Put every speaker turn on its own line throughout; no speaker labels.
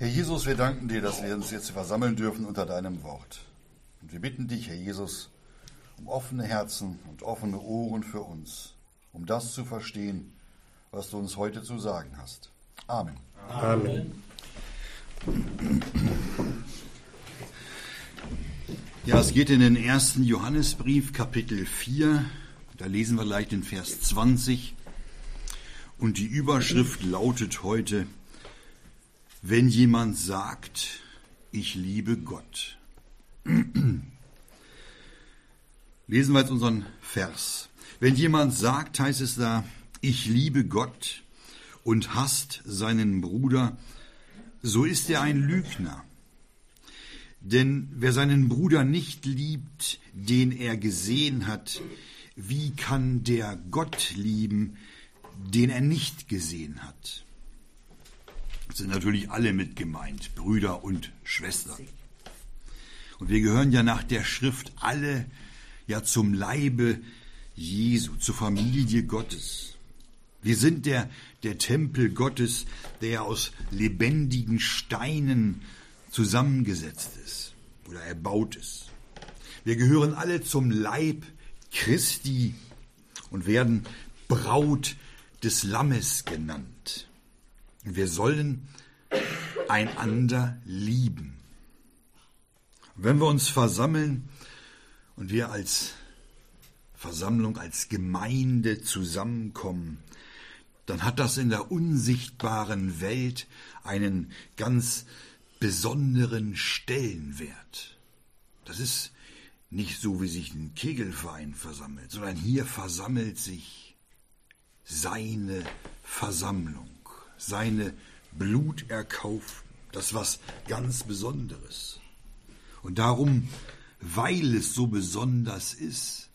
Herr Jesus, wir danken dir, dass wir uns jetzt versammeln dürfen unter deinem Wort. Und wir bitten dich, Herr Jesus, um offene Herzen und offene Ohren für uns, um das zu verstehen, was du uns heute zu sagen hast. Amen. Amen. Ja, es geht in den ersten Johannesbrief, Kapitel 4. Da lesen wir gleich den Vers 20. Und die Überschrift lautet heute, wenn jemand sagt, ich liebe Gott. Lesen wir jetzt unseren Vers. Wenn jemand sagt, heißt es da, ich liebe Gott und hasst seinen Bruder, so ist er ein Lügner. Denn wer seinen Bruder nicht liebt, den er gesehen hat, wie kann der Gott lieben, den er nicht gesehen hat? Sind natürlich alle mit gemeint, Brüder und Schwestern. Und wir gehören ja nach der Schrift alle ja zum Leibe Jesu, zur Familie Gottes. Wir sind der, der Tempel Gottes, der aus lebendigen Steinen zusammengesetzt ist oder erbaut ist. Wir gehören alle zum Leib Christi und werden Braut des Lammes genannt. Wir sollen einander lieben. Wenn wir uns versammeln und wir als Versammlung, als Gemeinde zusammenkommen, dann hat das in der unsichtbaren Welt einen ganz besonderen Stellenwert. Das ist nicht so, wie sich ein Kegelverein versammelt, sondern hier versammelt sich seine Versammlung, seine Bluterkauften, das was ganz Besonderes. Und darum, weil es so besonders ist,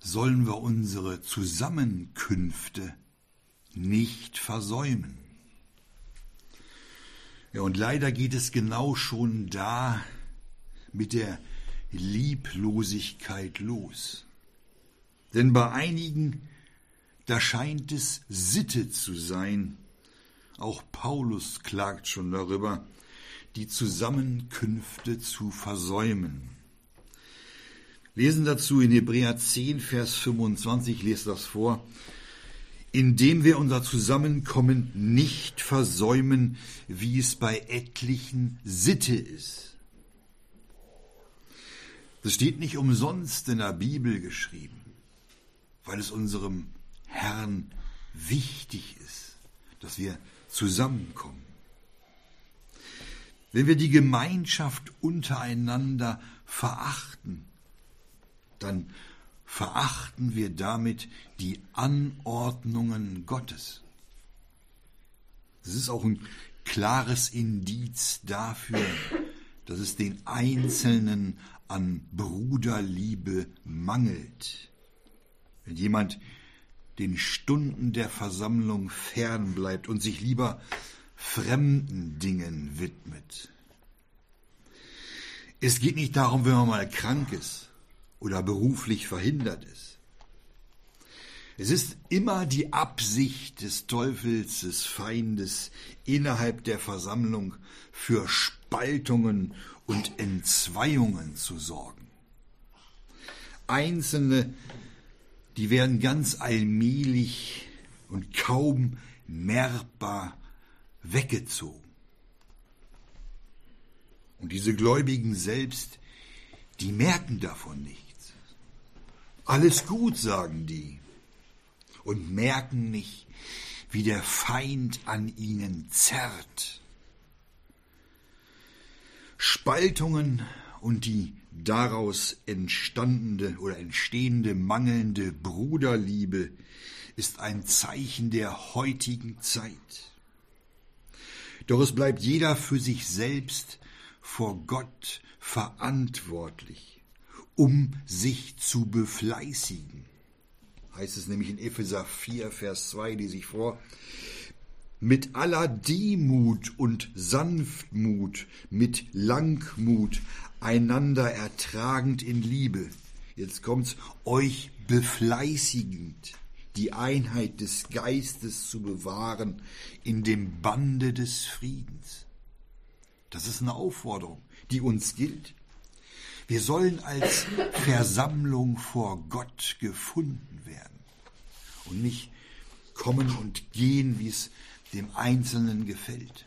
sollen wir unsere Zusammenkünfte nicht versäumen. Ja, und leider geht es genau schon da mit der Lieblosigkeit los. Denn bei einigen, da scheint es Sitte zu sein, auch Paulus klagt schon darüber, die Zusammenkünfte zu versäumen. Lesen dazu in Hebräer 10, Vers 25, ich lese das vor indem wir unser Zusammenkommen nicht versäumen, wie es bei etlichen Sitte ist. Das steht nicht umsonst in der Bibel geschrieben, weil es unserem Herrn wichtig ist, dass wir zusammenkommen. Wenn wir die Gemeinschaft untereinander verachten, dann verachten wir damit die Anordnungen Gottes. Das ist auch ein klares Indiz dafür, dass es den Einzelnen an Bruderliebe mangelt. Wenn jemand den Stunden der Versammlung fernbleibt und sich lieber fremden Dingen widmet. Es geht nicht darum, wenn man mal krank ist oder beruflich verhindert ist. Es ist immer die Absicht des Teufels, des Feindes innerhalb der Versammlung für Spaltungen und Entzweiungen zu sorgen. Einzelne, die werden ganz allmählich und kaum merkbar weggezogen. Und diese Gläubigen selbst, die merken davon nicht. Alles gut, sagen die, und merken nicht, wie der Feind an ihnen zerrt. Spaltungen und die daraus entstandene oder entstehende mangelnde Bruderliebe ist ein Zeichen der heutigen Zeit. Doch es bleibt jeder für sich selbst vor Gott verantwortlich um sich zu befleißigen. Heißt es nämlich in Epheser 4, Vers 2, die sich vor, mit aller Demut und Sanftmut, mit Langmut, einander ertragend in Liebe. Jetzt kommt's, euch befleißigend, die Einheit des Geistes zu bewahren in dem Bande des Friedens. Das ist eine Aufforderung, die uns gilt. Wir sollen als Versammlung vor Gott gefunden werden und nicht kommen und gehen, wie es dem Einzelnen gefällt.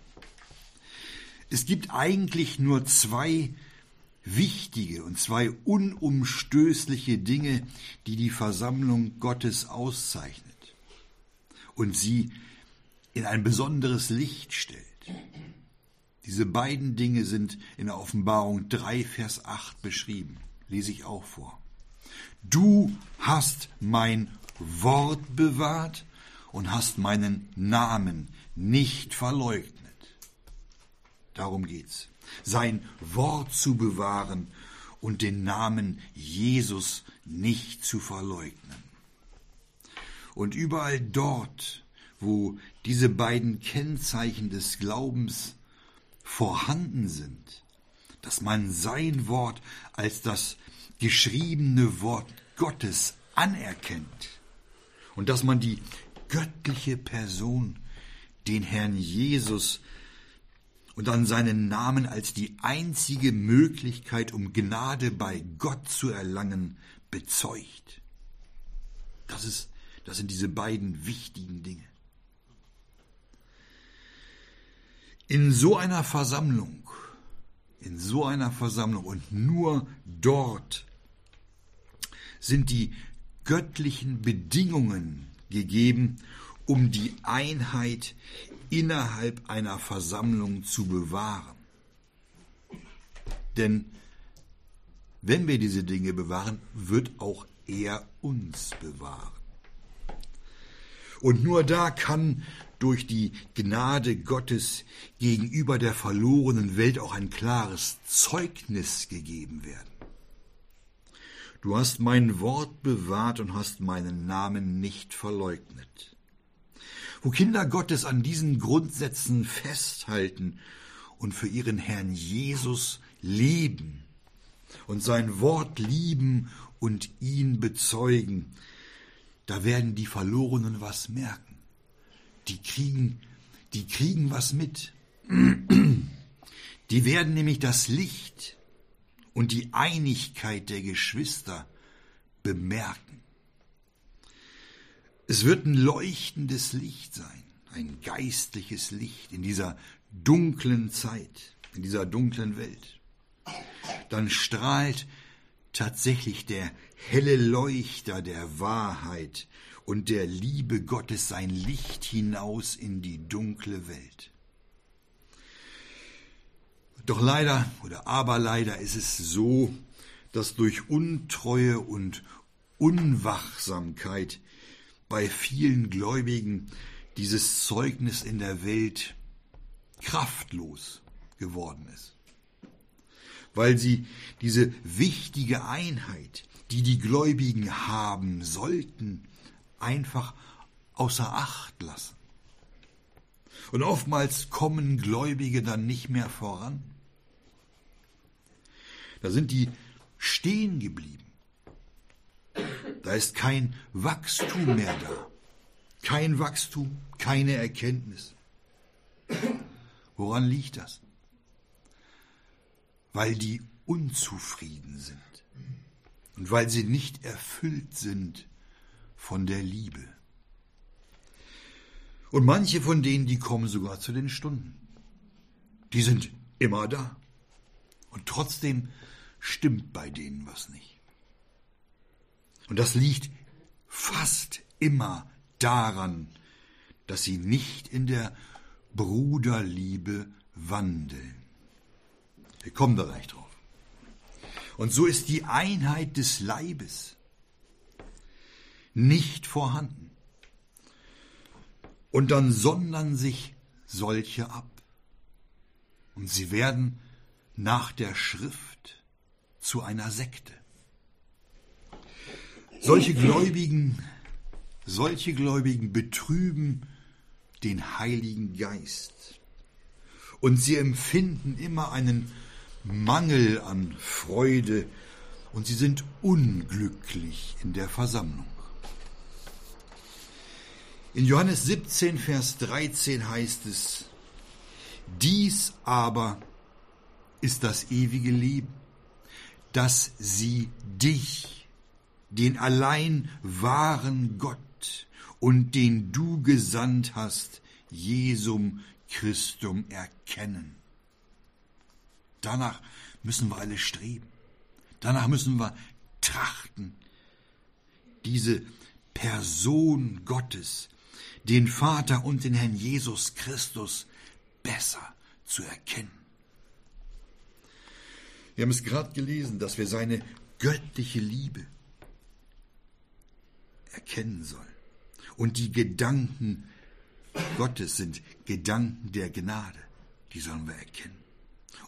Es gibt eigentlich nur zwei wichtige und zwei unumstößliche Dinge, die die Versammlung Gottes auszeichnet und sie in ein besonderes Licht stellt. Diese beiden Dinge sind in der Offenbarung 3, Vers 8 beschrieben. Lese ich auch vor. Du hast mein Wort bewahrt und hast meinen Namen nicht verleugnet. Darum geht's. Sein Wort zu bewahren und den Namen Jesus nicht zu verleugnen. Und überall dort, wo diese beiden Kennzeichen des Glaubens vorhanden sind, dass man sein Wort als das geschriebene Wort Gottes anerkennt und dass man die göttliche Person, den Herrn Jesus und dann seinen Namen als die einzige Möglichkeit, um Gnade bei Gott zu erlangen, bezeugt. Das ist, das sind diese beiden wichtigen Dinge. In so einer Versammlung, in so einer Versammlung und nur dort sind die göttlichen Bedingungen gegeben, um die Einheit innerhalb einer Versammlung zu bewahren. Denn wenn wir diese Dinge bewahren, wird auch er uns bewahren. Und nur da kann durch die Gnade Gottes gegenüber der verlorenen Welt auch ein klares Zeugnis gegeben werden. Du hast mein Wort bewahrt und hast meinen Namen nicht verleugnet. Wo Kinder Gottes an diesen Grundsätzen festhalten und für ihren Herrn Jesus leben und sein Wort lieben und ihn bezeugen, da werden die Verlorenen was merken die kriegen, die kriegen was mit. Die werden nämlich das Licht und die Einigkeit der Geschwister bemerken. Es wird ein leuchtendes Licht sein, ein geistliches Licht in dieser dunklen Zeit, in dieser dunklen Welt. Dann strahlt tatsächlich der helle Leuchter der Wahrheit und der Liebe Gottes sein Licht hinaus in die dunkle Welt. Doch leider oder aber leider ist es so, dass durch Untreue und Unwachsamkeit bei vielen Gläubigen dieses Zeugnis in der Welt kraftlos geworden ist. Weil sie diese wichtige Einheit, die die Gläubigen haben sollten, einfach außer Acht lassen. Und oftmals kommen Gläubige dann nicht mehr voran. Da sind die stehen geblieben. Da ist kein Wachstum mehr da. Kein Wachstum, keine Erkenntnis. Woran liegt das? Weil die unzufrieden sind und weil sie nicht erfüllt sind von der Liebe. Und manche von denen, die kommen sogar zu den Stunden. Die sind immer da. Und trotzdem stimmt bei denen was nicht. Und das liegt fast immer daran, dass sie nicht in der Bruderliebe wandeln. Wir kommen da gleich drauf. Und so ist die Einheit des Leibes nicht vorhanden. Und dann sondern sich solche ab. Und sie werden nach der Schrift zu einer Sekte. Solche Gläubigen, solche Gläubigen betrüben den Heiligen Geist. Und sie empfinden immer einen Mangel an Freude und sie sind unglücklich in der Versammlung. In Johannes 17, Vers 13 heißt es, dies aber ist das ewige Leben, dass sie dich, den allein wahren Gott und den du gesandt hast, Jesum Christum erkennen. Danach müssen wir alle streben. Danach müssen wir trachten. Diese Person Gottes, den Vater und den Herrn Jesus Christus besser zu erkennen. Wir haben es gerade gelesen, dass wir seine göttliche Liebe erkennen sollen. Und die Gedanken Gottes sind Gedanken der Gnade, die sollen wir erkennen.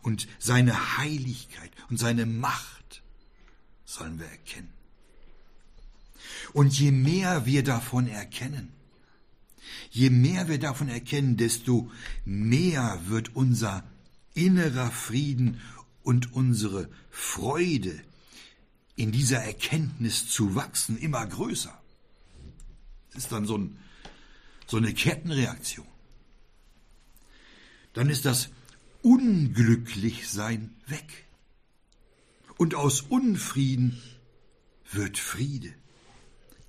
Und seine Heiligkeit und seine Macht sollen wir erkennen. Und je mehr wir davon erkennen, je mehr wir davon erkennen, desto mehr wird unser innerer Frieden und unsere Freude in dieser Erkenntnis zu wachsen immer größer. Ist dann so, ein, so eine Kettenreaktion. Dann ist das Unglücklichsein weg. Und aus Unfrieden wird Friede,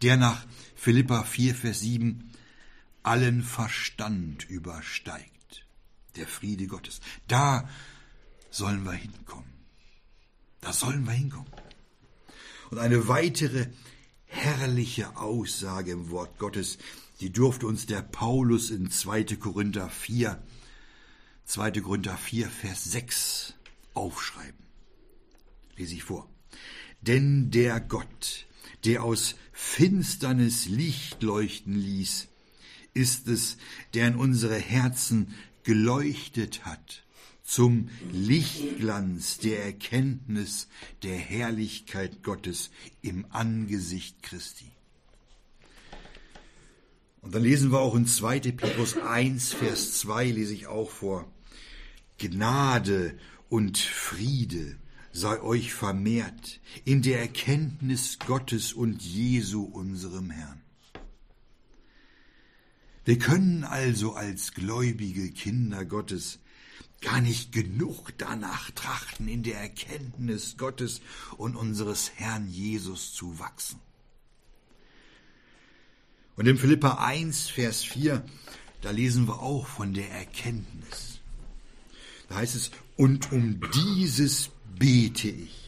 der nach Philippa 4, Vers 7 allen Verstand übersteigt. Der Friede Gottes. Da sollen wir hinkommen. Da sollen wir hinkommen. Und eine weitere herrliche Aussage im Wort Gottes, die durfte uns der Paulus in 2. Korinther 4, 2. Korinther 4, Vers 6 aufschreiben. Lese ich vor. Denn der Gott, der aus Finsternis Licht leuchten ließ, ist es, der in unsere Herzen geleuchtet hat zum Lichtglanz der Erkenntnis der Herrlichkeit Gottes im Angesicht Christi. Und dann lesen wir auch in 2. Petrus 1, Vers 2, lese ich auch vor. Gnade und Friede sei euch vermehrt in der Erkenntnis Gottes und Jesu unserem Herrn. Wir können also als gläubige Kinder Gottes gar nicht genug danach trachten, in der Erkenntnis Gottes und unseres Herrn Jesus zu wachsen. Und in Philippa 1, Vers 4, da lesen wir auch von der Erkenntnis. Da heißt es, und um dieses bete ich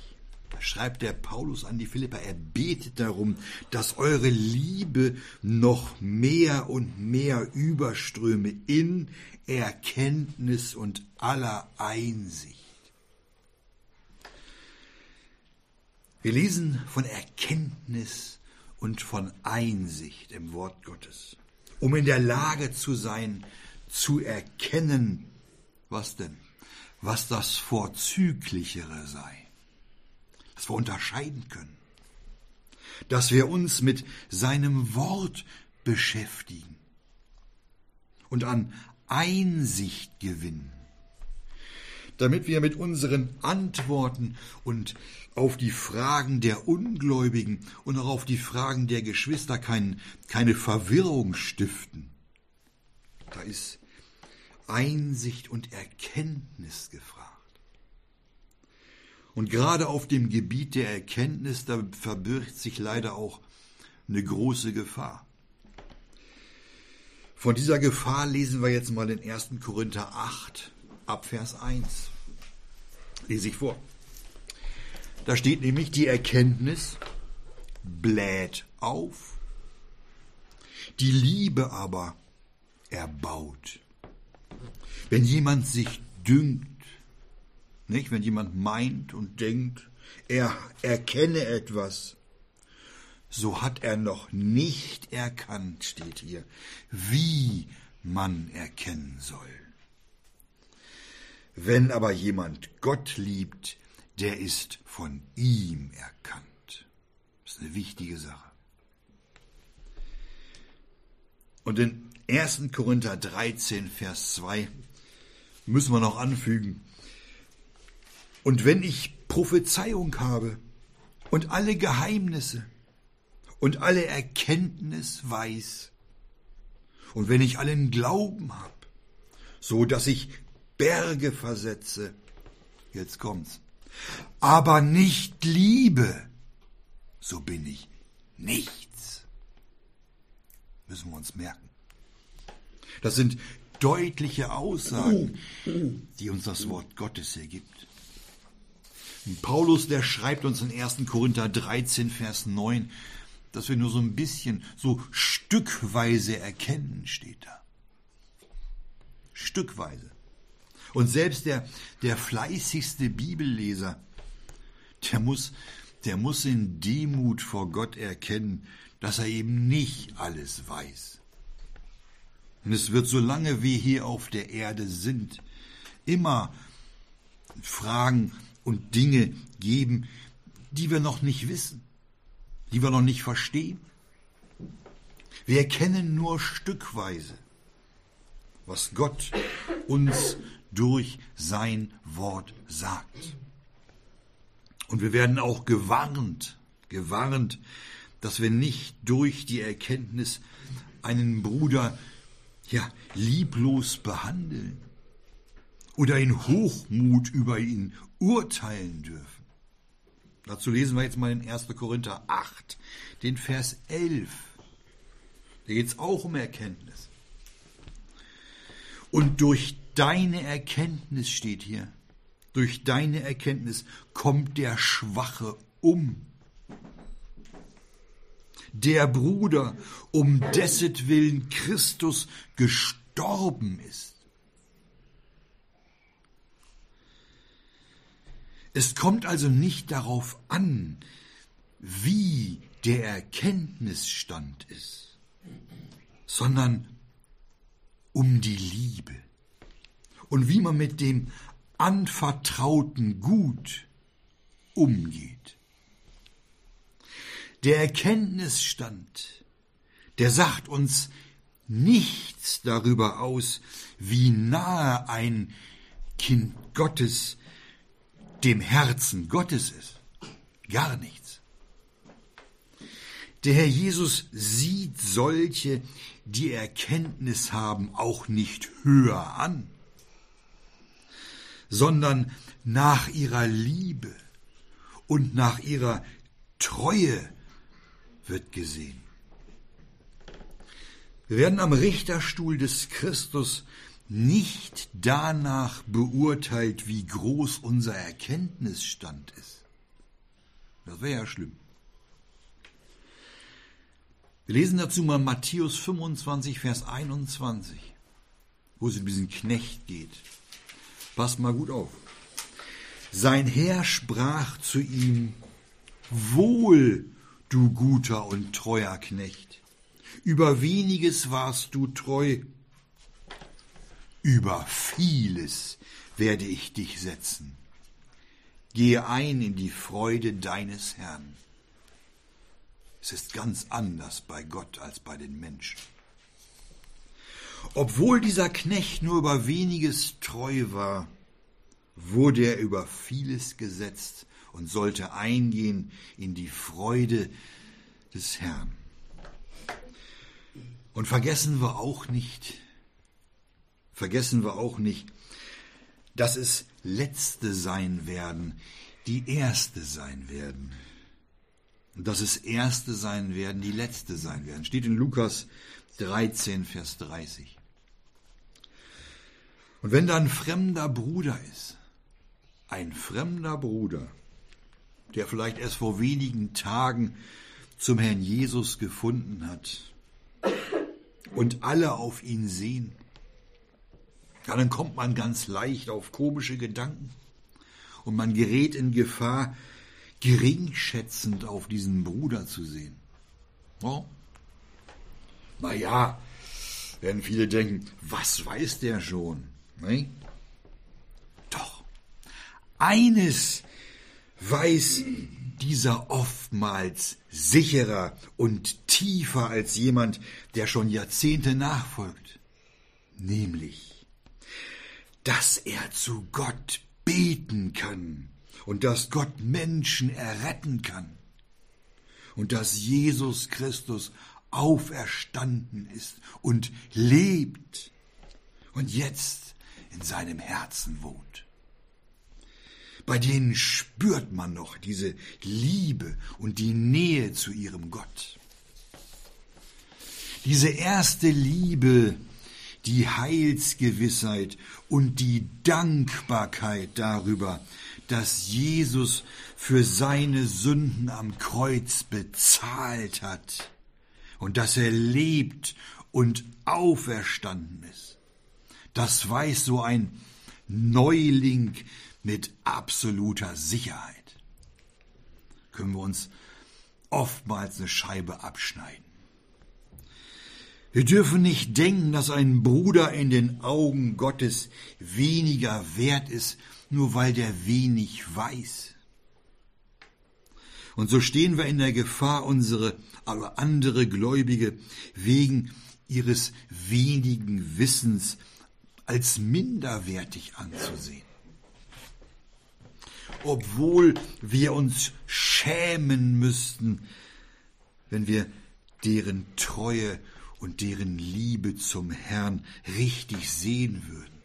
schreibt der Paulus an die Philipper, er betet darum, dass eure Liebe noch mehr und mehr überströme in Erkenntnis und aller Einsicht. Wir lesen von Erkenntnis und von Einsicht im Wort Gottes, um in der Lage zu sein, zu erkennen, was denn, was das Vorzüglichere sei dass wir unterscheiden können, dass wir uns mit seinem Wort beschäftigen und an Einsicht gewinnen, damit wir mit unseren Antworten und auf die Fragen der Ungläubigen und auch auf die Fragen der Geschwister kein, keine Verwirrung stiften. Da ist Einsicht und Erkenntnis gefragt. Und gerade auf dem Gebiet der Erkenntnis, da verbirgt sich leider auch eine große Gefahr. Von dieser Gefahr lesen wir jetzt mal in 1. Korinther 8 ab Vers 1. Lese ich vor. Da steht nämlich, die Erkenntnis bläht auf, die Liebe aber erbaut. Wenn jemand sich düngt, nicht? Wenn jemand meint und denkt, er erkenne etwas, so hat er noch nicht erkannt, steht hier, wie man erkennen soll. Wenn aber jemand Gott liebt, der ist von ihm erkannt. Das ist eine wichtige Sache. Und in 1. Korinther 13, Vers 2 müssen wir noch anfügen, und wenn ich Prophezeiung habe und alle Geheimnisse und alle Erkenntnis weiß, und wenn ich allen Glauben habe, so dass ich Berge versetze, jetzt kommt's, aber nicht liebe, so bin ich nichts. Müssen wir uns merken. Das sind deutliche Aussagen, die uns das Wort Gottes hier gibt. Paulus, der schreibt uns in 1. Korinther 13, Vers 9, dass wir nur so ein bisschen, so stückweise erkennen, steht da. Stückweise. Und selbst der, der fleißigste Bibelleser, der muss, der muss in Demut vor Gott erkennen, dass er eben nicht alles weiß. Und es wird, solange wir hier auf der Erde sind, immer Fragen und Dinge geben, die wir noch nicht wissen, die wir noch nicht verstehen. Wir erkennen nur stückweise, was Gott uns durch sein Wort sagt. Und wir werden auch gewarnt, gewarnt, dass wir nicht durch die Erkenntnis einen Bruder ja lieblos behandeln oder in Hochmut über ihn urteilen dürfen. Dazu lesen wir jetzt mal in 1. Korinther 8, den Vers 11. Da geht es auch um Erkenntnis. Und durch deine Erkenntnis steht hier, durch deine Erkenntnis kommt der Schwache um. Der Bruder, um dessetwillen Christus gestorben ist. Es kommt also nicht darauf an, wie der Erkenntnisstand ist, sondern um die Liebe und wie man mit dem anvertrauten Gut umgeht. Der Erkenntnisstand, der sagt uns nichts darüber aus, wie nahe ein Kind Gottes dem Herzen Gottes ist. Gar nichts. Der Herr Jesus sieht solche, die Erkenntnis haben, auch nicht höher an, sondern nach ihrer Liebe und nach ihrer Treue wird gesehen. Wir werden am Richterstuhl des Christus nicht danach beurteilt, wie groß unser Erkenntnisstand ist. Das wäre ja schlimm. Wir lesen dazu mal Matthäus 25, Vers 21, wo es um diesen Knecht geht. Passt mal gut auf. Sein Herr sprach zu ihm, Wohl, du guter und treuer Knecht, über weniges warst du treu, über vieles werde ich dich setzen. Gehe ein in die Freude deines Herrn. Es ist ganz anders bei Gott als bei den Menschen. Obwohl dieser Knecht nur über weniges treu war, wurde er über vieles gesetzt und sollte eingehen in die Freude des Herrn. Und vergessen wir auch nicht, vergessen wir auch nicht, dass es Letzte sein werden, die Erste sein werden. Dass es Erste sein werden, die Letzte sein werden. Steht in Lukas 13, Vers 30. Und wenn da ein fremder Bruder ist, ein fremder Bruder, der vielleicht erst vor wenigen Tagen zum Herrn Jesus gefunden hat und alle auf ihn sehen, ja, dann kommt man ganz leicht auf komische Gedanken und man gerät in Gefahr, geringschätzend auf diesen Bruder zu sehen. Oh. Naja, werden viele denken, was weiß der schon? Nee? Doch, eines weiß dieser oftmals sicherer und tiefer als jemand, der schon Jahrzehnte nachfolgt, nämlich dass er zu Gott beten kann und dass Gott Menschen erretten kann und dass Jesus Christus auferstanden ist und lebt und jetzt in seinem Herzen wohnt. bei denen spürt man noch diese Liebe und die Nähe zu ihrem Gott. Diese erste Liebe, die Heilsgewissheit und die Dankbarkeit darüber, dass Jesus für seine Sünden am Kreuz bezahlt hat und dass er lebt und auferstanden ist. Das weiß so ein Neuling mit absoluter Sicherheit. Können wir uns oftmals eine Scheibe abschneiden. Wir dürfen nicht denken, dass ein Bruder in den Augen Gottes weniger wert ist, nur weil der wenig weiß. Und so stehen wir in der Gefahr, unsere aber andere Gläubige wegen ihres wenigen Wissens als minderwertig anzusehen. Obwohl wir uns schämen müssten, wenn wir deren Treue und deren Liebe zum Herrn richtig sehen würden.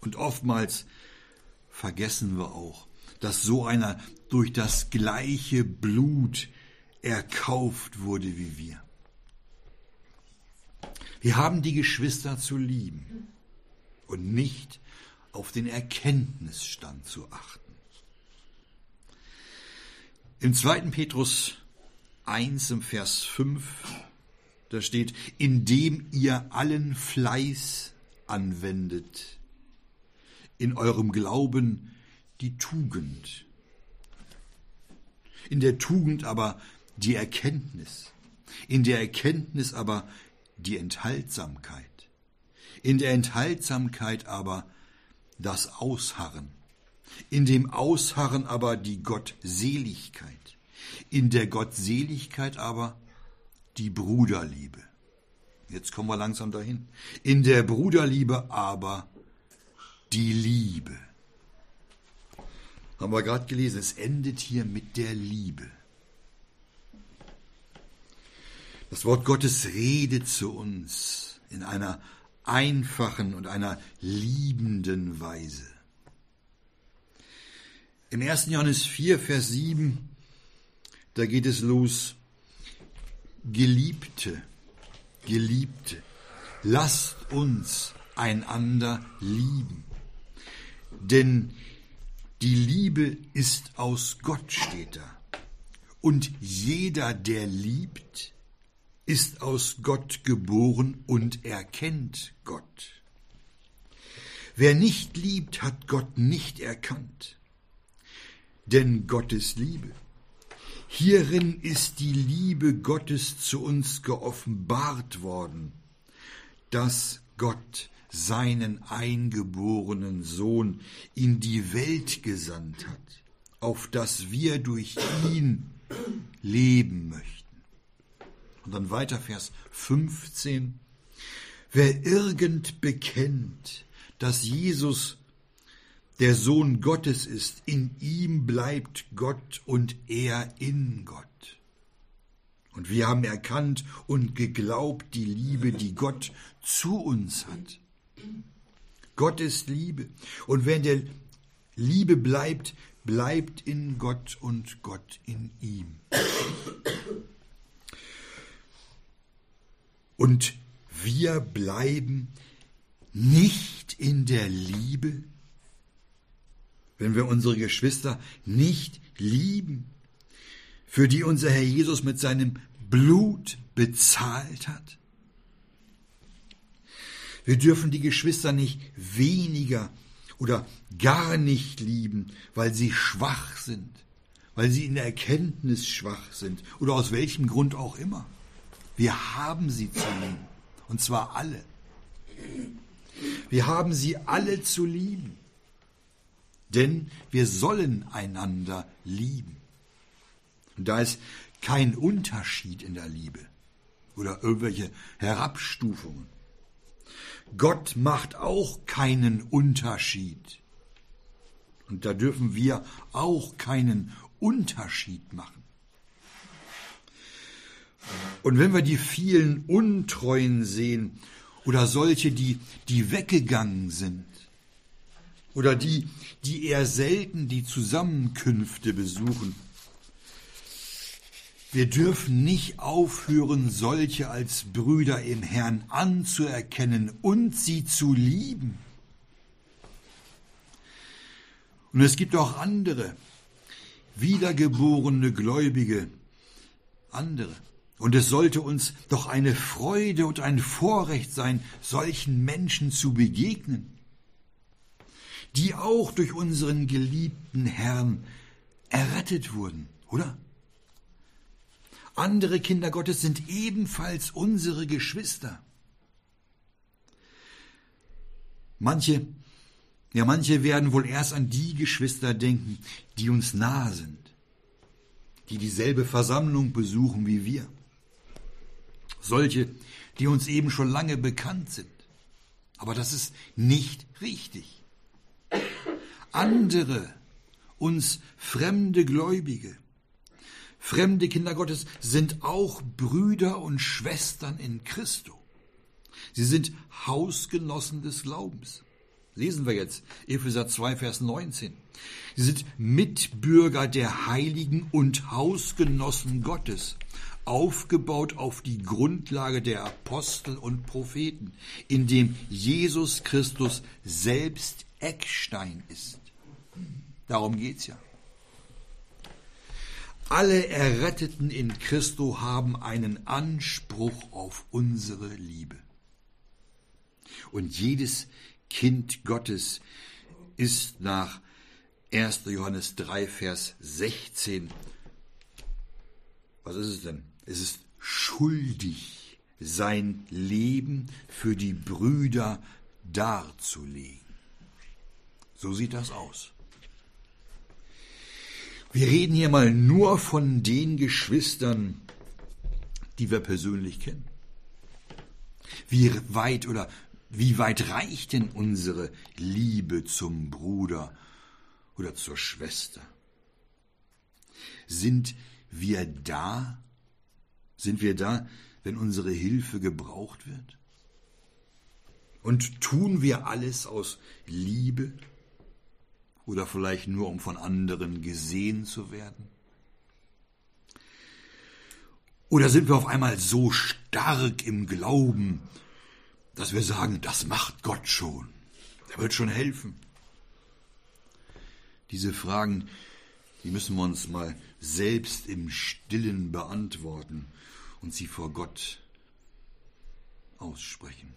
Und oftmals vergessen wir auch, dass so einer durch das gleiche Blut erkauft wurde wie wir. Wir haben die Geschwister zu lieben und nicht auf den Erkenntnisstand zu achten. Im 2. Petrus 1 im Vers 5 da steht, indem ihr allen Fleiß anwendet, in eurem Glauben die Tugend. In der Tugend aber die Erkenntnis. In der Erkenntnis aber die Enthaltsamkeit. In der Enthaltsamkeit aber das Ausharren. In dem Ausharren aber die Gottseligkeit. In der Gottseligkeit aber die Bruderliebe. Jetzt kommen wir langsam dahin. In der Bruderliebe aber die Liebe. Haben wir gerade gelesen, es endet hier mit der Liebe. Das Wort Gottes redet zu uns in einer einfachen und einer liebenden Weise. Im 1. Johannes 4, Vers 7, da geht es los, Geliebte, Geliebte, lasst uns einander lieben. Denn die Liebe ist aus Gott, steht da. Und jeder, der liebt, ist aus Gott geboren und erkennt Gott. Wer nicht liebt, hat Gott nicht erkannt. Denn Gott ist Liebe. Hierin ist die Liebe Gottes zu uns geoffenbart worden, dass Gott seinen eingeborenen Sohn in die Welt gesandt hat, auf dass wir durch ihn leben möchten. Und dann weiter Vers 15. Wer irgend bekennt, dass Jesus der Sohn Gottes ist, in ihm bleibt Gott und er in Gott. Und wir haben erkannt und geglaubt die Liebe, die Gott zu uns hat. Gott ist Liebe. Und wenn der Liebe bleibt, bleibt in Gott und Gott in ihm. Und wir bleiben nicht in der Liebe, wenn wir unsere Geschwister nicht lieben, für die unser Herr Jesus mit seinem Blut bezahlt hat? Wir dürfen die Geschwister nicht weniger oder gar nicht lieben, weil sie schwach sind, weil sie in der Erkenntnis schwach sind oder aus welchem Grund auch immer. Wir haben sie zu lieben, und zwar alle. Wir haben sie alle zu lieben denn wir sollen einander lieben. Und da ist kein Unterschied in der Liebe oder irgendwelche Herabstufungen. Gott macht auch keinen Unterschied. Und da dürfen wir auch keinen Unterschied machen. Und wenn wir die vielen Untreuen sehen oder solche, die, die weggegangen sind, oder die, die eher selten die Zusammenkünfte besuchen. Wir dürfen nicht aufhören, solche als Brüder im Herrn anzuerkennen und sie zu lieben. Und es gibt auch andere, wiedergeborene Gläubige, andere. Und es sollte uns doch eine Freude und ein Vorrecht sein, solchen Menschen zu begegnen, die auch durch unseren geliebten Herrn errettet wurden, oder? Andere Kinder Gottes sind ebenfalls unsere Geschwister. Manche, ja manche werden wohl erst an die Geschwister denken, die uns nahe sind, die dieselbe Versammlung besuchen wie wir solche, die uns eben schon lange bekannt sind. Aber das ist nicht richtig. Andere, uns fremde Gläubige, fremde Kinder Gottes sind auch Brüder und Schwestern in Christo. Sie sind Hausgenossen des Glaubens. Lesen wir jetzt Epheser 2, Vers 19. Sie sind Mitbürger der Heiligen und Hausgenossen Gottes aufgebaut auf die Grundlage der Apostel und Propheten, in dem Jesus Christus selbst Eckstein ist. Darum geht's ja. Alle Erretteten in Christo haben einen Anspruch auf unsere Liebe. Und jedes Kind Gottes ist nach 1. Johannes 3, Vers 16. Was ist es denn? Es ist schuldig, sein Leben für die Brüder darzulegen. So sieht das aus. Wir reden hier mal nur von den Geschwistern, die wir persönlich kennen. Wie weit oder wie weit reicht denn unsere Liebe zum Bruder oder zur Schwester? Sind wir da, sind wir da, wenn unsere Hilfe gebraucht wird? Und tun wir alles aus Liebe oder vielleicht nur um von anderen gesehen zu werden? Oder sind wir auf einmal so stark im Glauben, dass wir sagen, das macht Gott schon, er wird schon helfen? Diese Fragen, die müssen wir uns mal selbst im stillen beantworten und sie vor Gott aussprechen.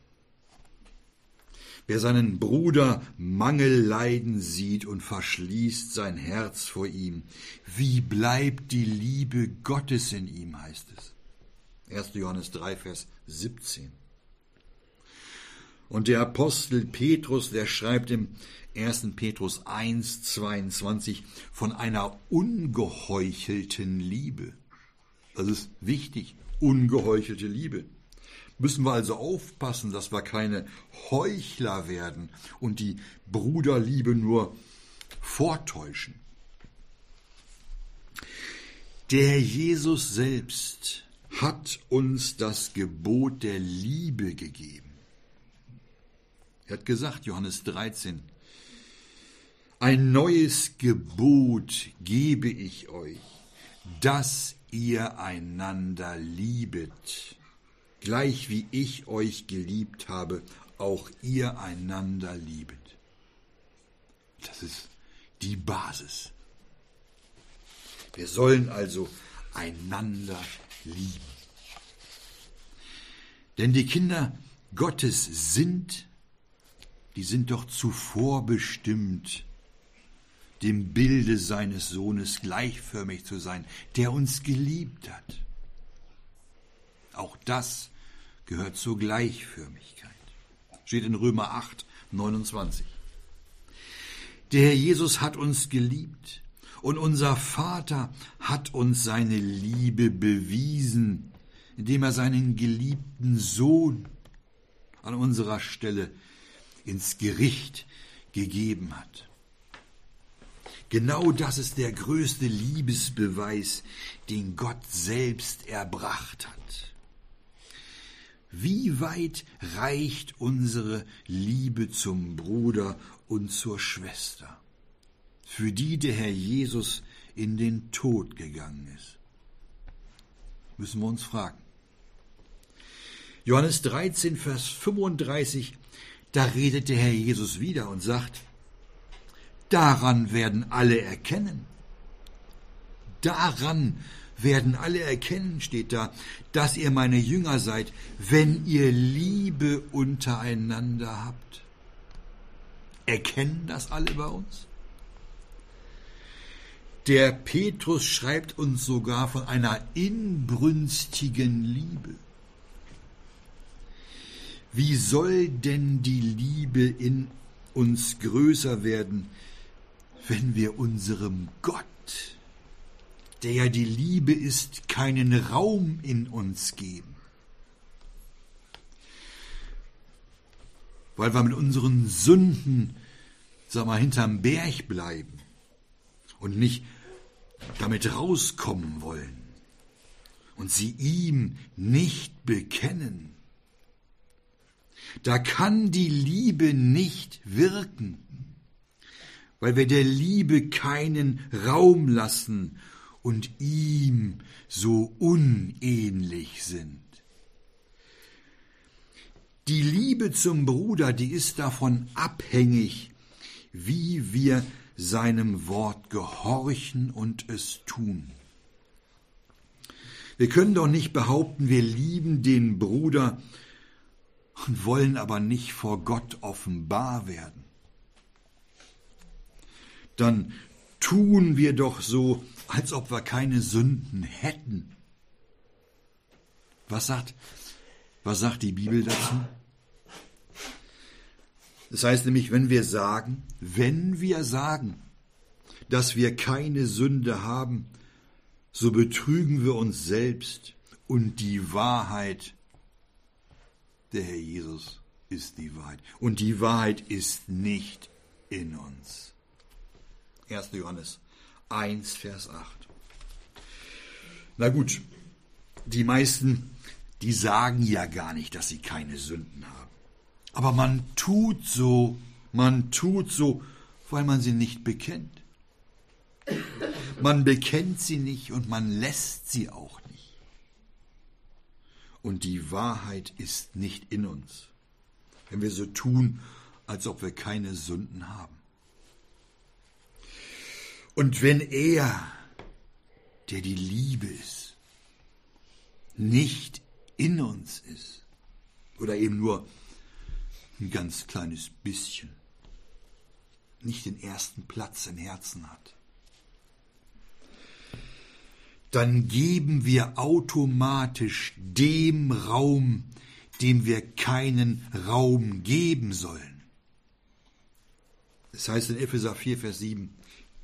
Wer seinen Bruder Mangel leiden sieht und verschließt sein Herz vor ihm, wie bleibt die Liebe Gottes in ihm, heißt es. 1. Johannes 3, Vers 17. Und der Apostel Petrus, der schreibt im 1. Petrus 1, 22 von einer ungeheuchelten Liebe. Das ist wichtig ungeheuchelte Liebe. Müssen wir also aufpassen, dass wir keine Heuchler werden und die Bruderliebe nur vortäuschen. Der Jesus selbst hat uns das Gebot der Liebe gegeben. Er hat gesagt, Johannes 13, ein neues Gebot gebe ich euch, dass ihr einander liebet, gleich wie ich euch geliebt habe, auch ihr einander liebet. Das ist die Basis. Wir sollen also einander lieben. Denn die Kinder Gottes sind, die sind doch zuvor bestimmt, dem Bilde seines Sohnes gleichförmig zu sein, der uns geliebt hat. Auch das gehört zur Gleichförmigkeit. Steht in Römer 8, 29. Der Herr Jesus hat uns geliebt und unser Vater hat uns seine Liebe bewiesen, indem er seinen geliebten Sohn an unserer Stelle ins Gericht gegeben hat. Genau das ist der größte Liebesbeweis, den Gott selbst erbracht hat. Wie weit reicht unsere Liebe zum Bruder und zur Schwester, für die der Herr Jesus in den Tod gegangen ist. Müssen wir uns fragen. Johannes 13, Vers 35, da redet der Herr Jesus wieder und sagt, daran werden alle erkennen. Daran werden alle erkennen, steht da, dass ihr meine Jünger seid, wenn ihr Liebe untereinander habt. Erkennen das alle bei uns? Der Petrus schreibt uns sogar von einer inbrünstigen Liebe. Wie soll denn die Liebe in uns größer werden, wenn wir unserem Gott, der ja die Liebe ist, keinen Raum in uns geben? Weil wir mit unseren Sünden, sag mal, hinterm Berg bleiben und nicht damit rauskommen wollen und sie ihm nicht bekennen. Da kann die Liebe nicht wirken, weil wir der Liebe keinen Raum lassen und ihm so unähnlich sind. Die Liebe zum Bruder, die ist davon abhängig, wie wir seinem Wort gehorchen und es tun. Wir können doch nicht behaupten, wir lieben den Bruder und wollen aber nicht vor Gott offenbar werden. Dann tun wir doch so, als ob wir keine Sünden hätten. Was sagt, was sagt die Bibel dazu? Das heißt nämlich, wenn wir sagen, wenn wir sagen, dass wir keine Sünde haben, so betrügen wir uns selbst und die Wahrheit, der Herr Jesus ist die Wahrheit. Und die Wahrheit ist nicht in uns. 1. Johannes 1, Vers 8. Na gut, die meisten, die sagen ja gar nicht, dass sie keine Sünden haben. Aber man tut so, man tut so, weil man sie nicht bekennt. Man bekennt sie nicht und man lässt sie auch nicht. Und die Wahrheit ist nicht in uns, wenn wir so tun, als ob wir keine Sünden haben. Und wenn er, der die Liebe ist, nicht in uns ist, oder eben nur ein ganz kleines bisschen nicht den ersten Platz im Herzen hat, dann geben wir automatisch dem Raum, dem wir keinen Raum geben sollen. Das heißt in Epheser 4, Vers 7,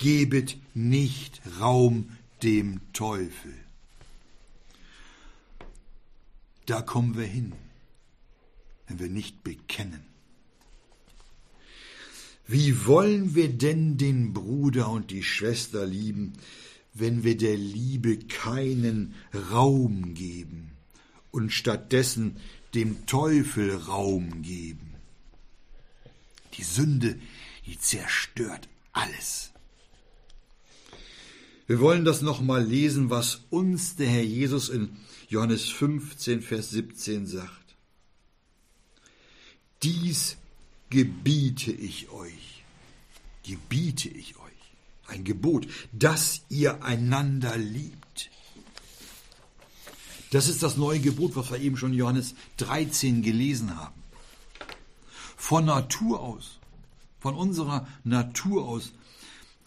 gebet nicht Raum dem Teufel. Da kommen wir hin wenn wir nicht bekennen? Wie wollen wir denn den Bruder und die Schwester lieben, wenn wir der Liebe keinen Raum geben und stattdessen dem Teufel Raum geben? Die Sünde, die zerstört alles. Wir wollen das nochmal lesen, was uns der Herr Jesus in Johannes 15, Vers 17 sagt. Dies gebiete ich euch, gebiete ich euch, ein Gebot, dass ihr einander liebt. Das ist das neue Gebot, was wir eben schon in Johannes 13 gelesen haben. Von Natur aus, von unserer Natur aus,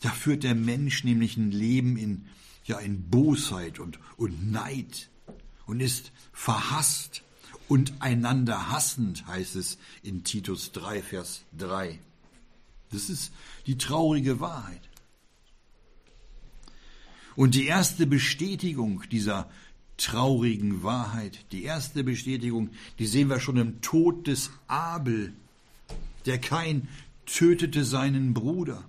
da führt der Mensch nämlich ein Leben in, ja, in Bosheit und, und Neid und ist verhasst und einander hassend, heißt es in Titus 3, Vers 3. Das ist die traurige Wahrheit. Und die erste Bestätigung dieser traurigen Wahrheit, die erste Bestätigung, die sehen wir schon im Tod des Abel. Der Kain tötete seinen Bruder.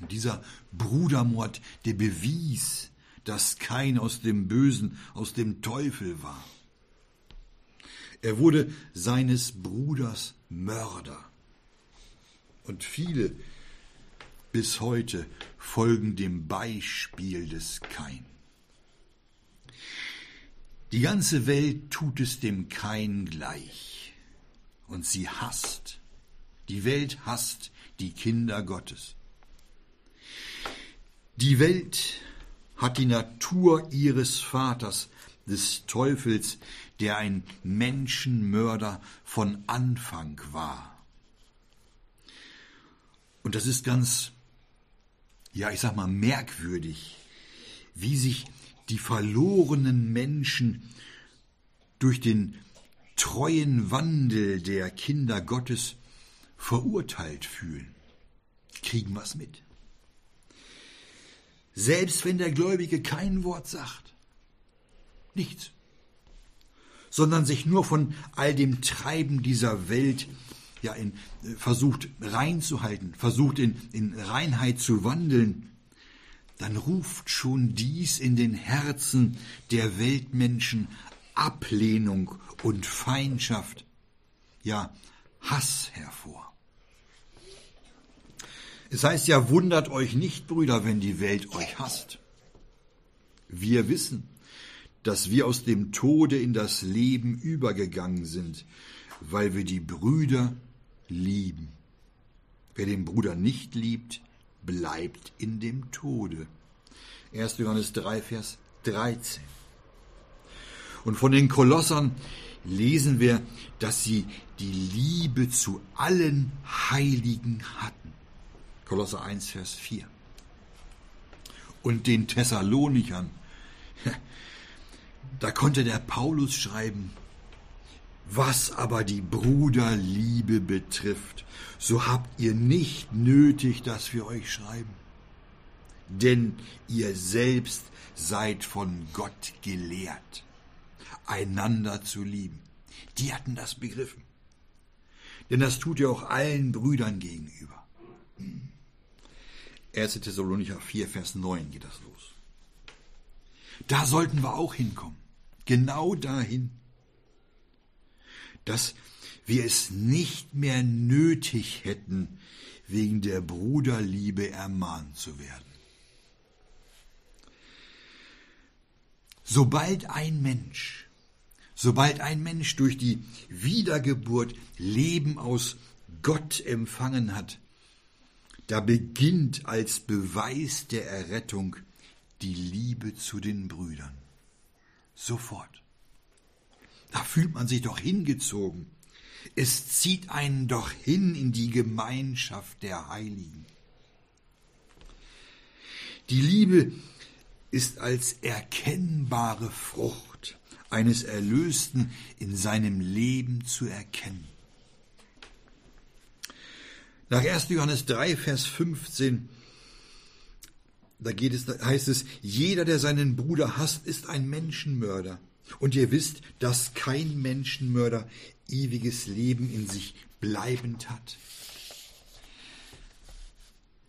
Und dieser Brudermord, der bewies, dass Kain aus dem Bösen, aus dem Teufel war. Er wurde seines Bruders Mörder. Und viele bis heute folgen dem Beispiel des Kain. Die ganze Welt tut es dem Kain gleich. Und sie hasst. Die Welt hasst die Kinder Gottes. Die Welt hat die Natur ihres Vaters, des Teufels, der ein Menschenmörder von Anfang war. Und das ist ganz, ja, ich sag mal, merkwürdig, wie sich die verlorenen Menschen durch den treuen Wandel der Kinder Gottes verurteilt fühlen. kriegen was mit. Selbst wenn der Gläubige kein Wort sagt. Nichts. Sondern sich nur von all dem Treiben dieser Welt ja, in, äh, versucht reinzuhalten, versucht in, in Reinheit zu wandeln, dann ruft schon dies in den Herzen der Weltmenschen Ablehnung und Feindschaft, ja Hass hervor. Es heißt ja, wundert euch nicht, Brüder, wenn die Welt euch hasst. Wir wissen, dass wir aus dem Tode in das Leben übergegangen sind, weil wir die Brüder lieben. Wer den Bruder nicht liebt, bleibt in dem Tode. 1. Johannes 3, Vers 13. Und von den Kolossern lesen wir, dass sie die Liebe zu allen Heiligen hatten. Kolosser 1, Vers 4. Und den Thessalonichern, da konnte der Paulus schreiben, was aber die Bruderliebe betrifft, so habt ihr nicht nötig, dass wir euch schreiben. Denn ihr selbst seid von Gott gelehrt, einander zu lieben. Die hatten das begriffen. Denn das tut ihr auch allen Brüdern gegenüber. 1. Thessalonicher 4, Vers 9 geht das los. Da sollten wir auch hinkommen. Genau dahin dass wir es nicht mehr nötig hätten, wegen der Bruderliebe ermahnt zu werden. Sobald ein Mensch, sobald ein Mensch durch die Wiedergeburt Leben aus Gott empfangen hat, da beginnt als Beweis der Errettung die Liebe zu den Brüdern. Sofort. Da fühlt man sich doch hingezogen. Es zieht einen doch hin in die Gemeinschaft der Heiligen. Die Liebe ist als erkennbare Frucht eines Erlösten in seinem Leben zu erkennen. Nach 1. Johannes 3, Vers 15, da geht es, heißt es, jeder, der seinen Bruder hasst, ist ein Menschenmörder. Und ihr wisst, dass kein Menschenmörder ewiges Leben in sich bleibend hat.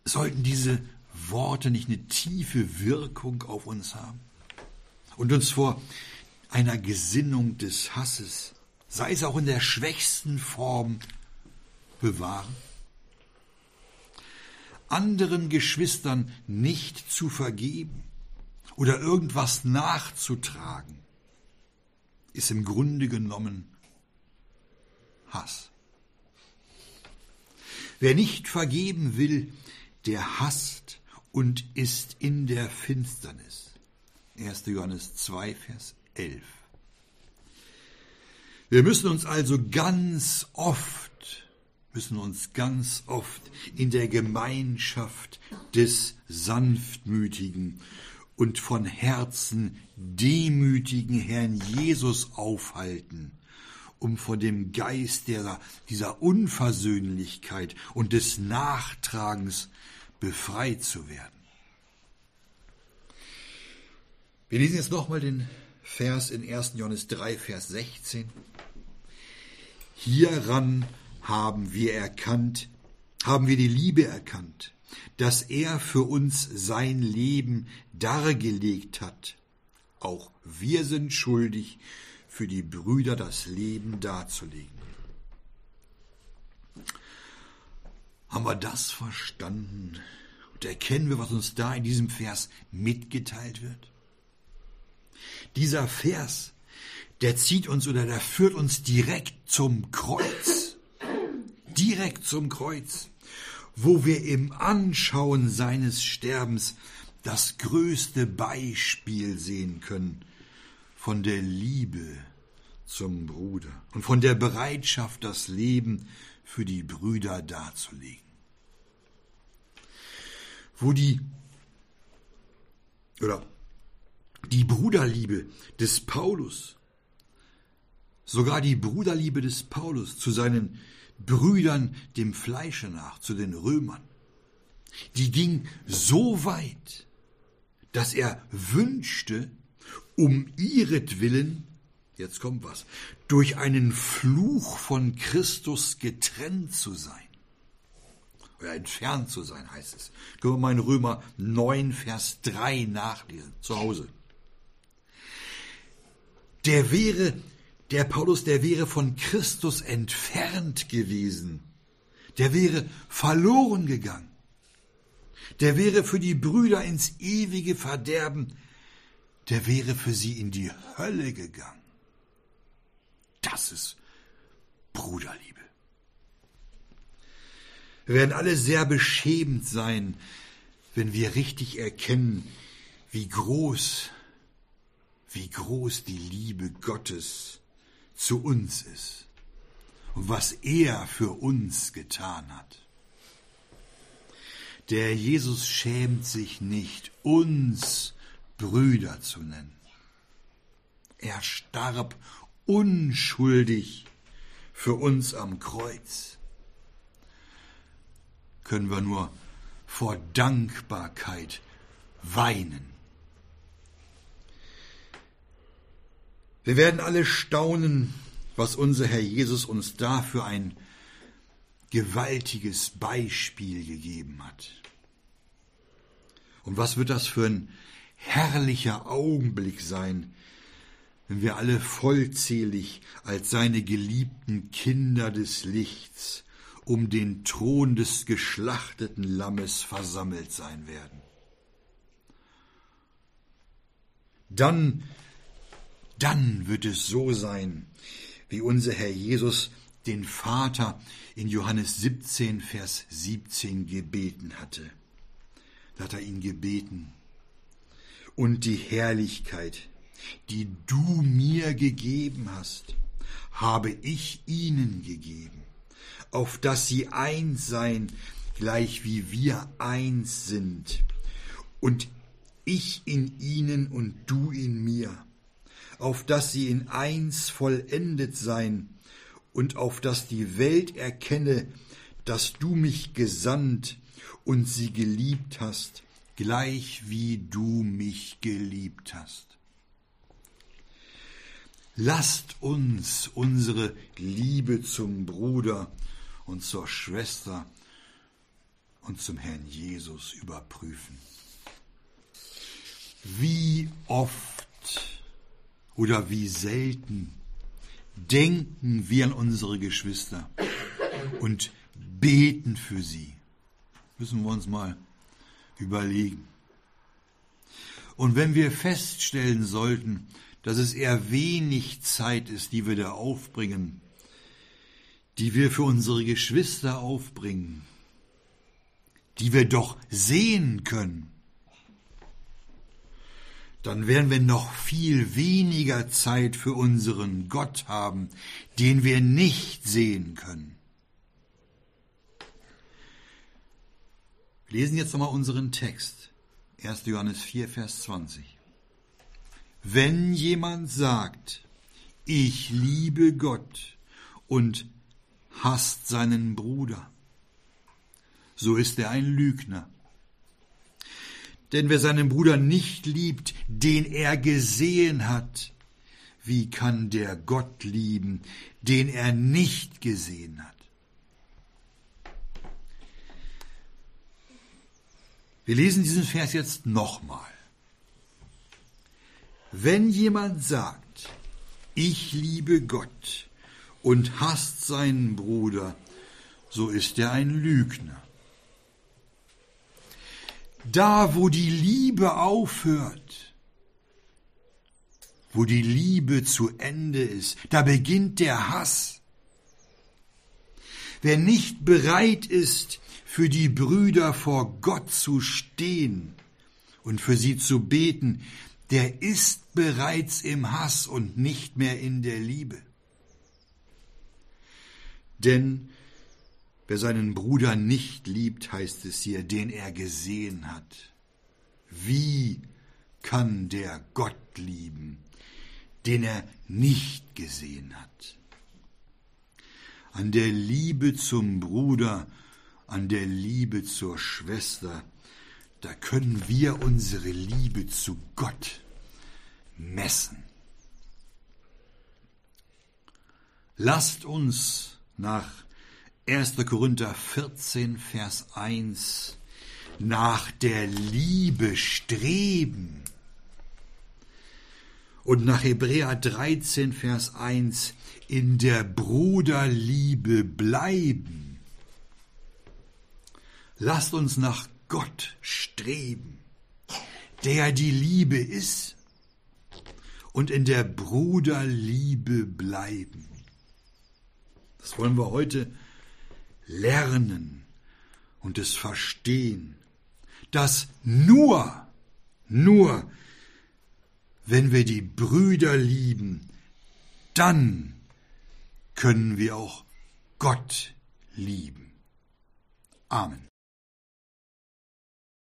Sollten diese Worte nicht eine tiefe Wirkung auf uns haben und uns vor einer Gesinnung des Hasses, sei es auch in der schwächsten Form, bewahren? Anderen Geschwistern nicht zu vergeben oder irgendwas nachzutragen, ist im Grunde genommen Hass. Wer nicht vergeben will, der hasst und ist in der Finsternis. 1. Johannes 2, Vers 11. Wir müssen uns also ganz oft, müssen uns ganz oft in der Gemeinschaft des Sanftmütigen und von Herzen demütigen Herrn Jesus aufhalten, um von dem Geist dieser, dieser Unversöhnlichkeit und des Nachtragens befreit zu werden. Wir lesen jetzt nochmal den Vers in 1. Johannes 3, Vers 16. Hieran haben wir erkannt, haben wir die Liebe erkannt, dass er für uns sein Leben dargelegt hat. Auch wir sind schuldig, für die Brüder das Leben darzulegen. Haben wir das verstanden? Und erkennen wir, was uns da in diesem Vers mitgeteilt wird? Dieser Vers, der zieht uns oder der führt uns direkt zum Kreuz. Direkt zum Kreuz, wo wir im Anschauen seines Sterbens das größte Beispiel sehen können von der Liebe zum Bruder und von der Bereitschaft, das Leben für die Brüder darzulegen. Wo die oder die Bruderliebe des Paulus, sogar die Bruderliebe des Paulus zu seinen Brüdern dem Fleische nach, zu den Römern, die ging so weit, dass er wünschte, um ihretwillen, jetzt kommt was, durch einen Fluch von Christus getrennt zu sein. Oder entfernt zu sein, heißt es. Können wir mal in Römer 9, Vers 3 nachlesen, zu Hause. Der wäre, der Paulus, der wäre von Christus entfernt gewesen. Der wäre verloren gegangen. Der wäre für die Brüder ins ewige Verderben der wäre für sie in die Hölle gegangen. Das ist Bruderliebe. Wir werden alle sehr beschämt sein, wenn wir richtig erkennen, wie groß, wie groß die Liebe Gottes zu uns ist und was er für uns getan hat. Der Jesus schämt sich nicht, uns Brüder zu nennen. Er starb unschuldig für uns am Kreuz. Können wir nur vor Dankbarkeit weinen. Wir werden alle staunen, was unser Herr Jesus uns da für ein gewaltiges Beispiel gegeben hat. Und was wird das für ein herrlicher Augenblick sein, wenn wir alle vollzählig als seine geliebten Kinder des Lichts um den Thron des geschlachteten Lammes versammelt sein werden. Dann, dann wird es so sein, wie unser Herr Jesus den Vater in Johannes 17, Vers 17 gebeten hatte. Da hat er ihn gebeten, und die Herrlichkeit, die du mir gegeben hast, habe ich ihnen gegeben, auf dass sie eins seien, gleich wie wir eins sind, und ich in ihnen und du in mir, auf dass sie in eins vollendet seien, und auf dass die Welt erkenne, dass du mich gesandt und sie geliebt hast, gleich wie du mich geliebt hast. Lasst uns unsere Liebe zum Bruder und zur Schwester und zum Herrn Jesus überprüfen. Wie oft oder wie selten denken wir an unsere Geschwister und beten für sie. Müssen wir uns mal überlegen. Und wenn wir feststellen sollten, dass es eher wenig Zeit ist, die wir da aufbringen, die wir für unsere Geschwister aufbringen, die wir doch sehen können, dann werden wir noch viel weniger Zeit für unseren Gott haben, den wir nicht sehen können. Wir lesen jetzt nochmal unseren Text. 1. Johannes 4, Vers 20. Wenn jemand sagt, ich liebe Gott und hasst seinen Bruder, so ist er ein Lügner. Denn wer seinen Bruder nicht liebt, den er gesehen hat, wie kann der Gott lieben, den er nicht gesehen hat? Wir lesen diesen Vers jetzt nochmal. Wenn jemand sagt, ich liebe Gott und hasst seinen Bruder, so ist er ein Lügner. Da, wo die Liebe aufhört, wo die Liebe zu Ende ist, da beginnt der Hass. Wer nicht bereit ist, für die Brüder vor Gott zu stehen und für sie zu beten, der ist bereits im Hass und nicht mehr in der Liebe. Denn wer seinen Bruder nicht liebt, heißt es hier, den er gesehen hat. Wie kann der Gott lieben, den er nicht gesehen hat? An der Liebe zum Bruder, an der Liebe zur Schwester, da können wir unsere Liebe zu Gott messen. Lasst uns nach 1. Korinther 14, Vers 1 nach der Liebe streben. Und nach Hebräer 13, Vers 1 in der Bruderliebe bleiben. Lasst uns nach Gott streben, der die Liebe ist, und in der Bruderliebe bleiben. Das wollen wir heute lernen und es verstehen, dass nur, nur, wenn wir die Brüder lieben, dann können wir auch Gott lieben. Amen.